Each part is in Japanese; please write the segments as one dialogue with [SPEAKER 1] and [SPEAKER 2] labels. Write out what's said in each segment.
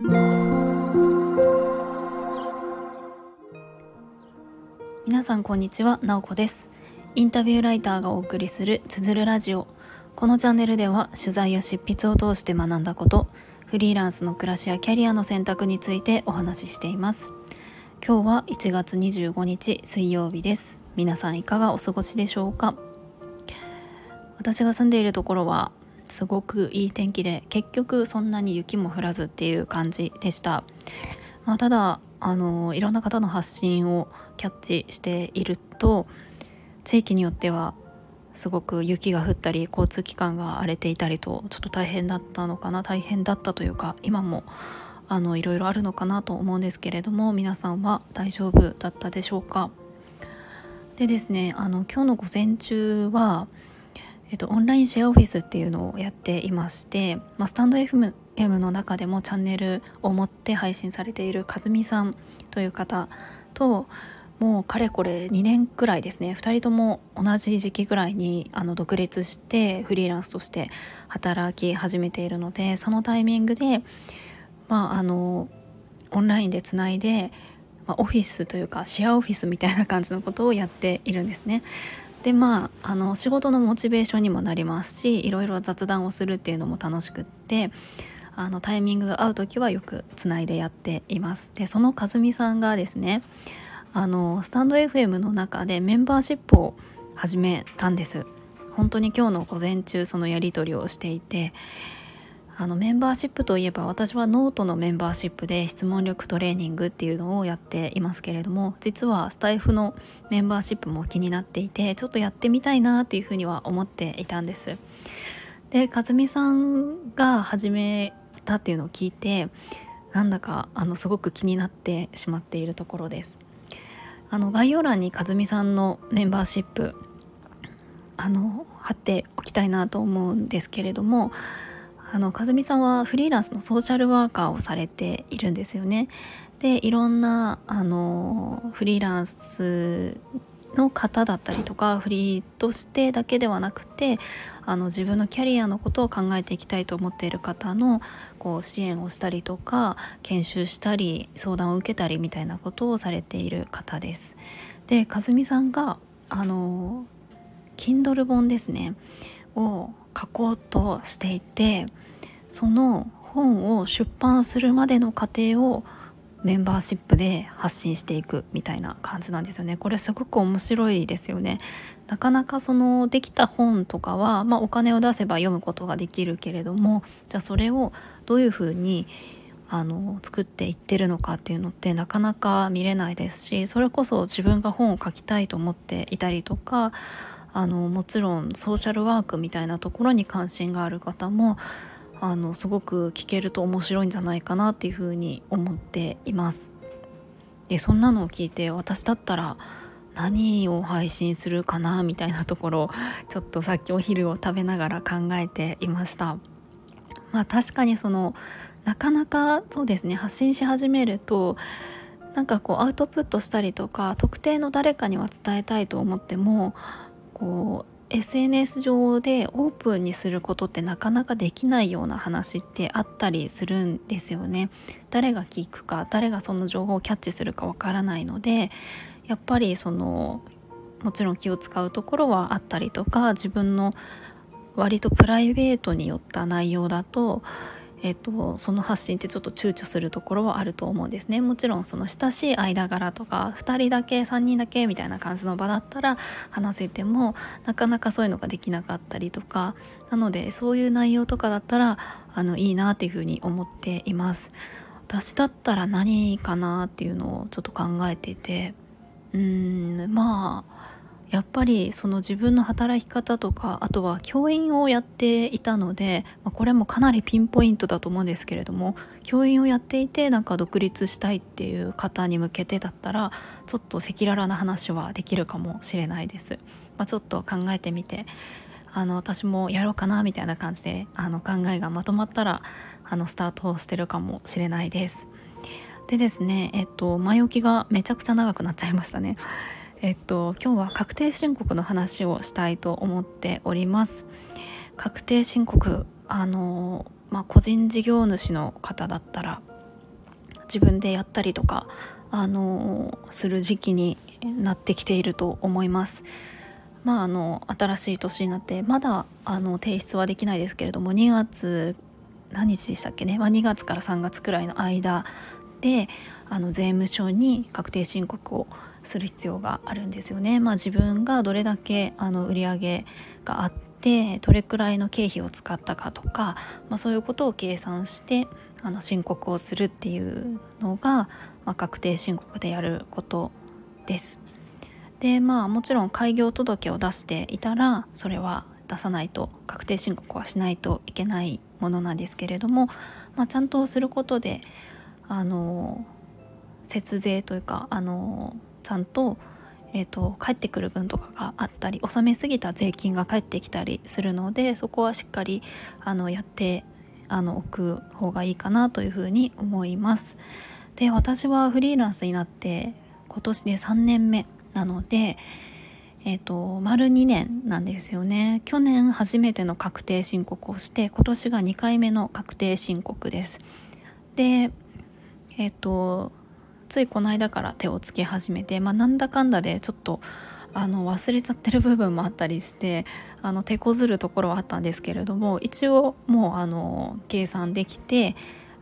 [SPEAKER 1] 皆さんこんにちは、なおこです。インタビューライターがお送りするつづるラジオ。このチャンネルでは取材や執筆を通して学んだことフリーランスの暮らしやキャリアの選択についてお話ししています。今日は1月25日水曜日です。皆さんいかがお過ごしでしょうか？私が住んでいるところはすごくいい天気で結局そんなに雪も降らずっていう感じでした、まあ、ただあのいろんな方の発信をキャッチしていると地域によってはすごく雪が降ったり交通機関が荒れていたりとちょっと大変だったのかな大変だったというか今もあのいろいろあるのかなと思うんですけれども皆さんは大丈夫だったでしょうか？でですねあの今日の午前中はえっと、オンラインシェアオフィスっていうのをやっていまして、まあ、スタンド FM の中でもチャンネルを持って配信されているかずみさんという方ともうかれこれ2年くらいですね2人とも同じ時期ぐらいにあの独立してフリーランスとして働き始めているのでそのタイミングで、まあ、あのオンラインでつないで、まあ、オフィスというかシェアオフィスみたいな感じのことをやっているんですね。でまああの仕事のモチベーションにもなりますしいろいろ雑談をするっていうのも楽しくってあのタイミングが合う時はよくつないでやっています。でそのかずみさんがですねあのスタンド FM の中でメンバーシップを始めたんです。本当に今日の午前中そのやり取りをしていてあのメンバーシップといえば私はノートのメンバーシップで質問力トレーニングっていうのをやっていますけれども実はスタイフのメンバーシップも気になっていてちょっとやってみたいなっていうふうには思っていたんです。で和美さんが始めたっていうのを聞いてなんだかあのすごく気になってしまっているところです。あの概要欄に和美さんのメンバーシップあの貼っておきたいなと思うんですけれどもあの和美さんはフリーランスのソーシャルワーカーをされているんですよね。でいろんなあのフリーランスの方だったりとかフリーとしてだけではなくてあの自分のキャリアのことを考えていきたいと思っている方のこう支援をしたりとか研修したり相談を受けたりみたいなことをされている方です。で和美さんがあの Kindle 本ですねを書こうとしていてその本を出版するまでの過程をメンバーシップで発信していくみたいな感じなんですよね。これすごく面白いですよね。なかなかそのできた本とかは、まあ、お金を出せば読むことができるけれどもじゃあそれをどういうふうにあの作っていってるのかっていうのってなかなか見れないですしそれこそ自分が本を書きたいと思っていたりとかあのもちろんソーシャルワークみたいなところに関心がある方もあのすごく聞けると面白いんじゃないかなっていうふうに思っています。でそんなのを聞いて私だったら何を配信するかなみたいなところちょっとさっきお昼を食べながら考えていました。まあ確かにそのなかなかそうですね発信し始めるとなんかこうアウトプットしたりとか特定の誰かには伝えたいと思ってもこう SNS 上でオープンにすることってなかなかできないような話ってあったりするんですよね。誰が聞くか誰がその情報をキャッチするかわからないのでやっぱりそのもちろん気を使うところはあったりとか自分の割とプライベートによった内容だとえっと、その発信ってちょっと躊躇するところはあると思うんですね。もちろんその親しい間柄とか2人だけ3人だけみたいな感じの場だったら話せてもなかなかそういうのができなかったりとかなのでそういう内容とかだったらあのいいなっていうふうに思っています。私だったら何かなっていうのをちょっと考えていてうーんまあやっぱりその自分の働き方とかあとは教員をやっていたので、これもかなりピンポイントだと思うんですけれども教員をやっていてなんか独立したいっていう方に向けてだったらちょっと赤裸々な話はできるかもしれないです。まあ、ちょっと考えてみてあの私もやろうかなみたいな感じであの考えがまとまったらあのスタートしてるかもしれないです。でですねえっと前置きがめちゃくちゃ長くなっちゃいましたね。えっと今日は確定申告の話をしたいと思っております確定申告あのまあ、個人事業主の方だったら自分でやったりとかあのする時期になってきていると思います。まあ、あの新しい年になってまだあの提出はできないですけれども2月何日でしたっけね、まあ、2月から3月くらいの間であの税務署に確定申告をする必要があるんですよね。まあ、自分がどれだけあの売り上げがあってどれくらいの経費を使ったかとか、まあ、そういうことを計算してあの申告をするっていうのが、まあ、確定申告でやることです。でまあもちろん開業届を出していたらそれは出さないと確定申告はしないといけないものなんですけれども、まあ、ちゃんとすることであの節税というかあのちゃんと,、えーと、返ってくる分とかがあったり納めすぎた税金が返ってきたりするのでそこはしっかりあのやってあの置く方がいいかなというふうに思います。で私はフリーランスになって今年で3年目なのでえーと、丸2年なんですよね去年初めての確定申告をして今年が2回目の確定申告ですでえっ、ー、とついこの間から手をつけ始めて、まあ、なんだかんだでちょっとあの忘れちゃってる部分もあったりしてあの手こずるところはあったんですけれども一応もうあの計算できて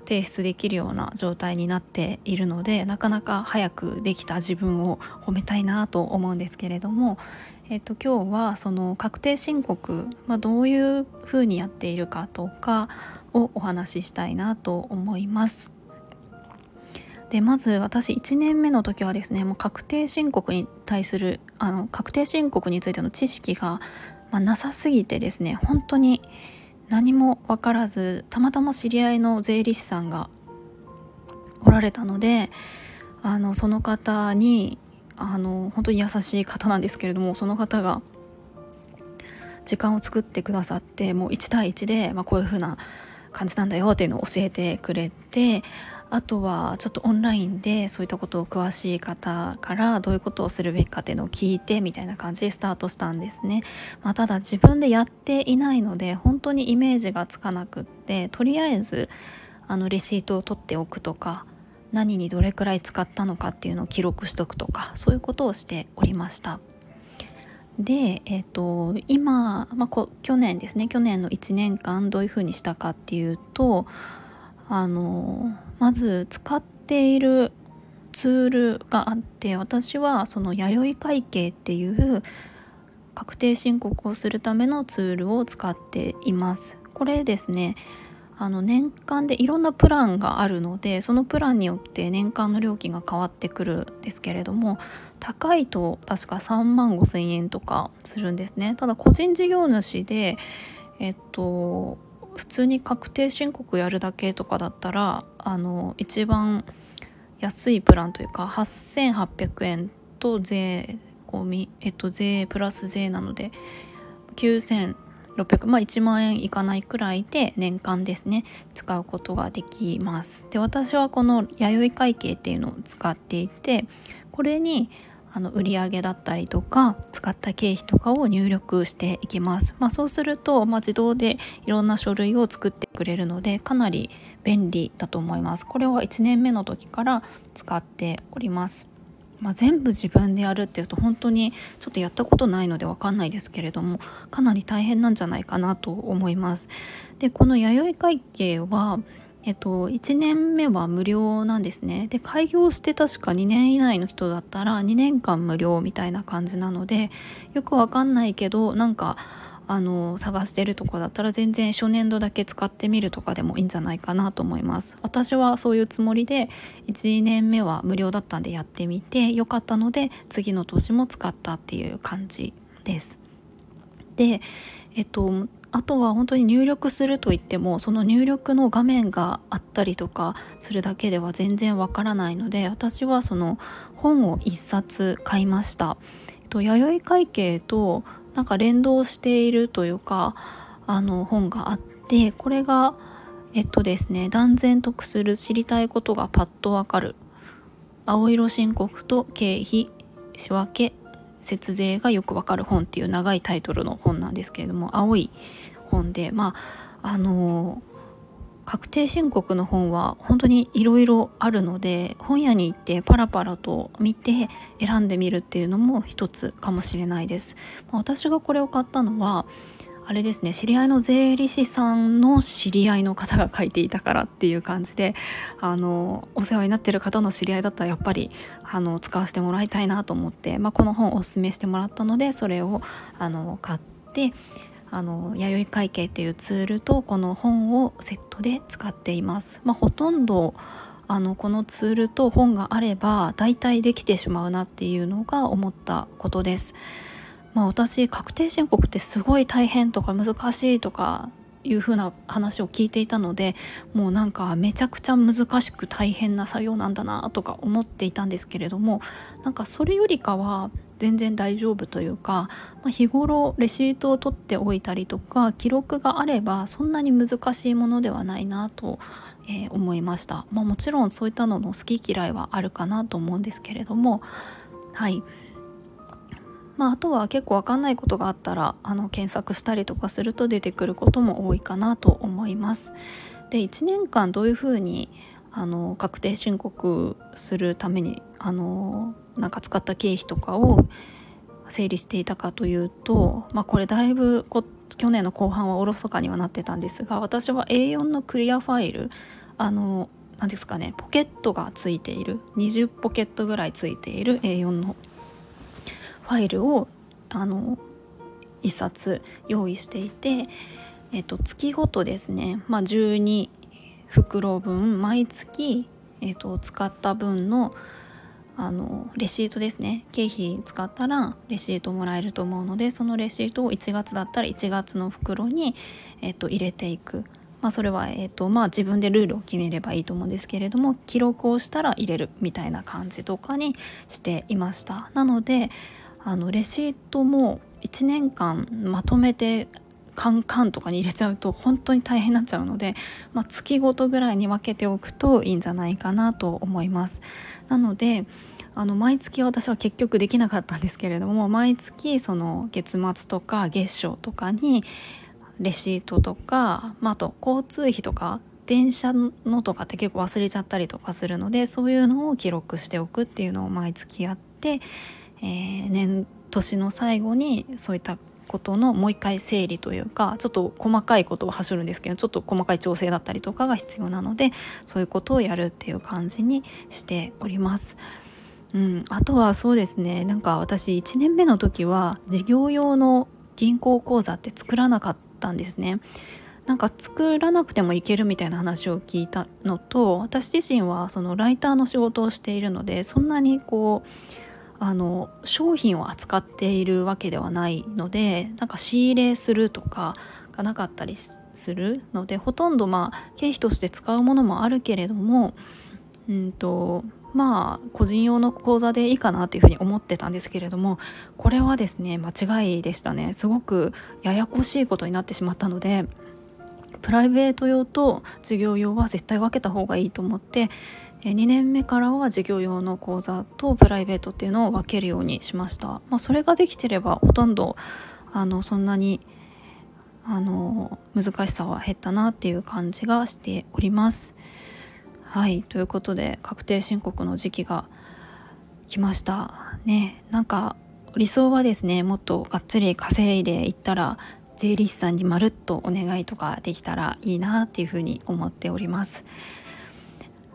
[SPEAKER 1] 提出できるような状態になっているのでなかなか早くできた自分を褒めたいなと思うんですけれども、えっと、今日はその確定申告、まあ、どういうふうにやっているかとかをお話ししたいなと思います。でまず私1年目の時はですねもう確定申告に対するあの確定申告についての知識が、まあ、なさすぎてですね本当に何も分からずたまたま知り合いの税理士さんがおられたのであのその方にあの本当に優しい方なんですけれどもその方が時間を作ってくださってもう1対1で、まあ、こういう風な感じなんだよっていうのを教えてくれてあとはちょっとオンラインでそういったことを詳しい方からどういうことをするべきかっていうのを聞いてみたいな感じでスタートしたんですね、まあ、ただ自分でやっていないので本当にイメージがつかなくってとりあえずあのレシートを取っておくとか何にどれくらい使ったのかっていうのを記録しとくとかそういうことをしておりました。で、えーと、今、まあ、去年ですね。去年の1年間どういうふうにしたかっていうとあのまず使っているツールがあって私はその弥生会計っていう確定申告をするためのツールを使っています。これですねあの年間でいろんなプランがあるのでそのプランによって年間の料金が変わってくるんですけれども高いと確か3万5千円とかするんですね。ただ個人事業主でえっと普通に確定申告やるだけとかだったらあの一番安いプランというか8800円と税込み、えっと、税プラス税なので9000円600まあ1万円いかないくらいで年間ですね使うことができますで私はこの弥生会計っていうのを使っていてこれにあの売上だったりとか使った経費とかを入力していきます。まあ、そうすると、まあ、自動でいろんな書類を作ってくれるのでかなり便利だと思います。これは1年目の時から使っております。まあ、全部自分でやるっていうと本当にちょっとやったことないので分かんないですけれどもかなり大変なんじゃないかなと思います。でこの弥生会計はえっと、1年目は無料なんですね。で、開業して確か2年以内の人だったら2年間無料みたいな感じなので、よくわかんないけど、なんか、あの、探してるとこだったら全然初年度だけ使ってみるとかでもいいんじゃないかなと思います。私はそういうつもりで、1、年目は無料だったんでやってみて、よかったので、次の年も使ったっていう感じです。で、えっと、あとは本当に入力するといってもその入力の画面があったりとかするだけでは全然わからないので私はその本を1冊買いました。えっと、弥生会計となんか連動しているというかあの本があってこれがえっとですね断然得する知りたいことがパッとわかる。青色申告と経費仕分け節税がよくわかる本っていう長いタイトルの本なんですけれども青い本でまああの確定申告の本は本当にいろいろあるので本屋に行ってパラパラと見て選んでみるっていうのも一つかもしれないです。私がこれを買ったのはあれですね知り合いの税理士さんの知り合いの方が書いていたからっていう感じであのお世話になってる方の知り合いだったらやっぱりあの使わせてもらいたいなと思って、まあ、この本をおすすめしてもらったのでそれをあの買ってあの弥生会計っていうツールとこの本をセットで使っています。まあ、ほとんどあのこのツールと本があれば大体できてしまうなっていうのが思ったことです。まあ、私確定申告ってすごい大変とか難しいとかいう風な話を聞いていたのでもうなんかめちゃくちゃ難しく大変な作業なんだなとか思っていたんですけれどもなんかそれよりかは全然大丈夫というか、まあ、日頃レシートを取っておいたりとか記録があればそんなに難しいものではないなと、えー、思いました、まあ、もちろんそういったのの好き嫌いはあるかなと思うんですけれどもはいまあ、あとは結構わかんないことがあったらあの検索したりとかすると出てくることも多いかなと思います。で1年間どういうふうにあの確定申告するためにあのなんか使った経費とかを整理していたかというと、まあ、これだいぶこ去年の後半はおろそかにはなってたんですが私は A4 のクリアファイルあの何ですかねポケットがついている20ポケットぐらいついている A4 のファイルをあの1冊用意していて、えっと、月ごとですね、まあ、12袋分毎月、えっと、使った分のあのレシートですね経費使ったらレシートもらえると思うのでそのレシートを1月だったら1月の袋に、えっと、入れていく。まあ、それは、えとまあ、自分でルールを決めればいいと思うんですけれども記録をしたら入れるみたいな感じとかにしていましたなのであのレシートも1年間まとめてカンカンとかに入れちゃうと本当に大変になっちゃうので、まあ、月ごとぐらいに分けておくといいんじゃないかなと思います。なのであの毎月私は結局できなかったんですけれども毎月その月末とか月賞とかにレシートとか、まあ、あと交通費とか電車のとかって結構忘れちゃったりとかするのでそういうのを記録しておくっていうのを毎月やってえー、年年の最後にそういったことのもう一回整理というかちょっと細かいことを走るんですけどちょっと細かい調整だったりとかが必要なのでそういうことをやるっていう感じにしております。うん、あとはそうですねなんか私1年目の時は事業用の銀行口座って作らなかったんですね。なんか作らなくてもいけるみたいな話を聞いたのと私自身はそのライターの仕事をしているのでそんなにこうあの商品を扱っているわけではないのでなんか仕入れするとかがなかったりするのでほとんどまあ経費として使うものもあるけれどもうんとまあ個人用の口座でいいかなっていうふうに思ってたんですけれどもこれはですね間違いでしたね。すごくややこしいことになってしまったのでプライベート用と事業用は絶対分けた方がいいと思って2年目からは事業用の講座とプライベートっていうのを分けるようにしました、まあ、それができてればほとんどあのそんなにあの難しさは減ったなっていう感じがしております。はい。ということで確定申告の時期が来ました。ね。なんか理想はですねもっとがっつり稼いでいったら税理士さんにまるっとお願いとかできたらいいなっていうふうに思っております。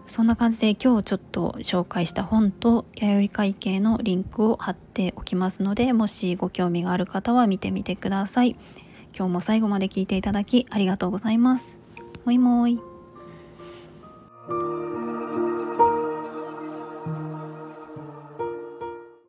[SPEAKER 1] そんな感じで今日ちょっと紹介した本と弥生会計のリンクを貼っておきますのでもしご興味がある方は見てみてください。今日も最後まで聞いていただきありがとうございます。もいもい。